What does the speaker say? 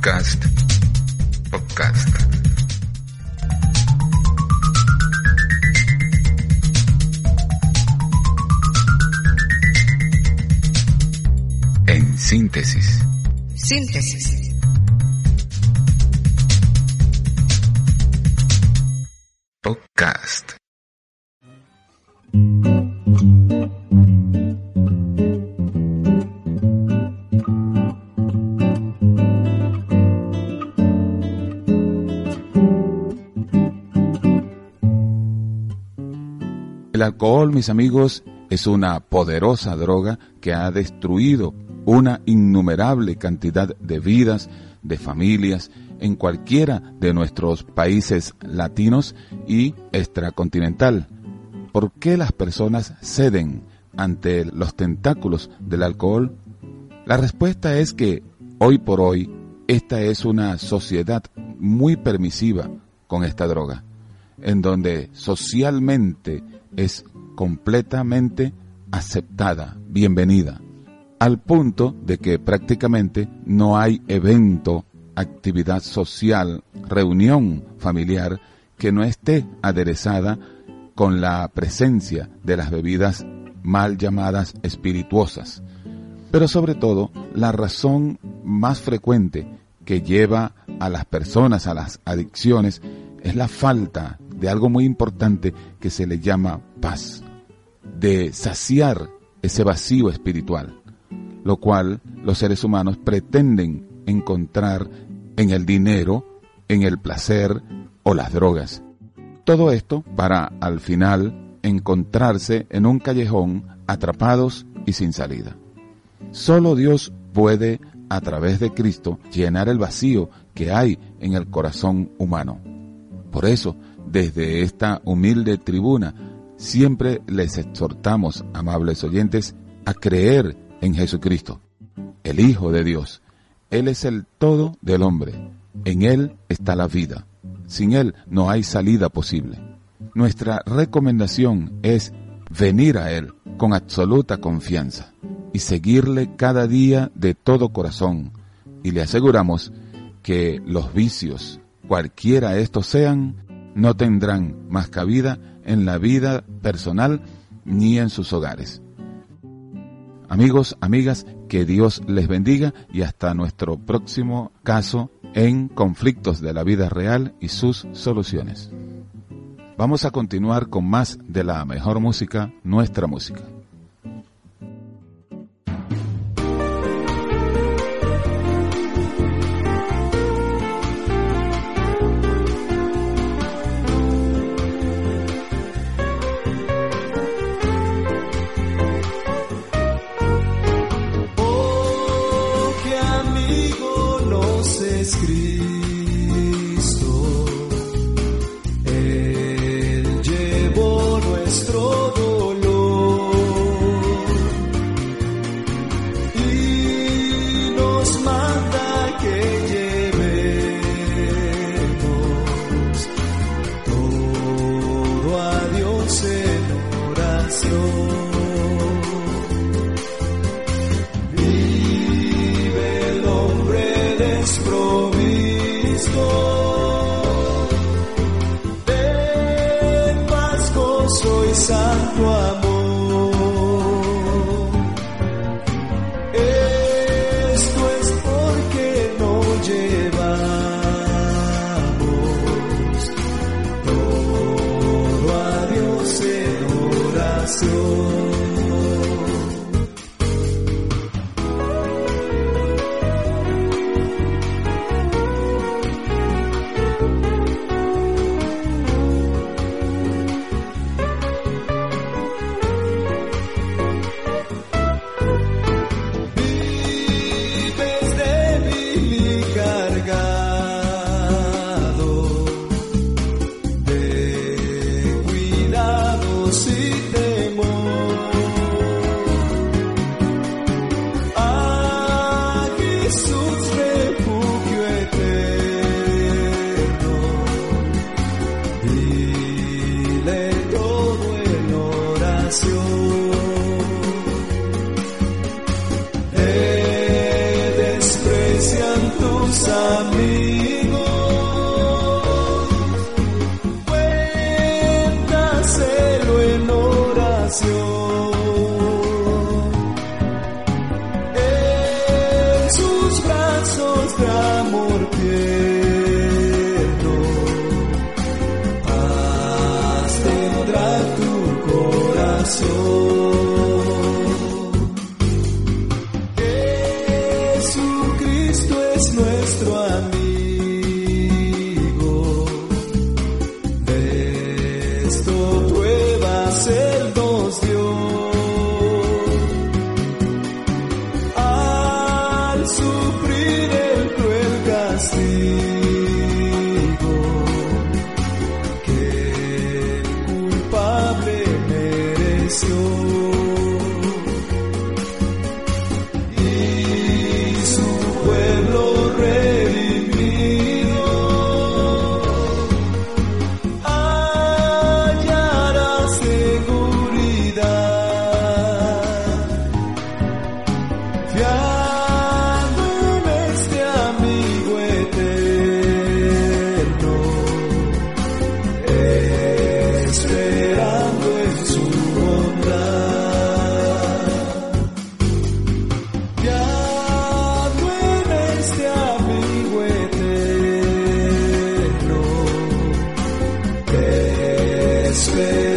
Podcast. Podcast. En síntesis. Síntesis. Podcast. El alcohol, mis amigos, es una poderosa droga que ha destruido una innumerable cantidad de vidas, de familias, en cualquiera de nuestros países latinos y extracontinental. ¿Por qué las personas ceden ante los tentáculos del alcohol? La respuesta es que hoy por hoy esta es una sociedad muy permisiva con esta droga, en donde socialmente es completamente aceptada, bienvenida, al punto de que prácticamente no hay evento, actividad social, reunión familiar que no esté aderezada con la presencia de las bebidas mal llamadas espirituosas. Pero sobre todo, la razón más frecuente que lleva a las personas a las adicciones es la falta de algo muy importante que se le llama paz, de saciar ese vacío espiritual, lo cual los seres humanos pretenden encontrar en el dinero, en el placer o las drogas. Todo esto para al final encontrarse en un callejón atrapados y sin salida. Solo Dios puede, a través de Cristo, llenar el vacío que hay en el corazón humano. Por eso, desde esta humilde tribuna, siempre les exhortamos, amables oyentes, a creer en Jesucristo, el Hijo de Dios. Él es el todo del hombre. En Él está la vida. Sin Él no hay salida posible. Nuestra recomendación es venir a Él con absoluta confianza y seguirle cada día de todo corazón. Y le aseguramos que los vicios, cualquiera estos sean, no tendrán más cabida en la vida personal ni en sus hogares. Amigos, amigas, que Dios les bendiga y hasta nuestro próximo caso en conflictos de la vida real y sus soluciones. Vamos a continuar con más de la mejor música, nuestra música. Amigo nos es tu amor. Esto es porque no llevamos todo a Dios en oración. Amigos space.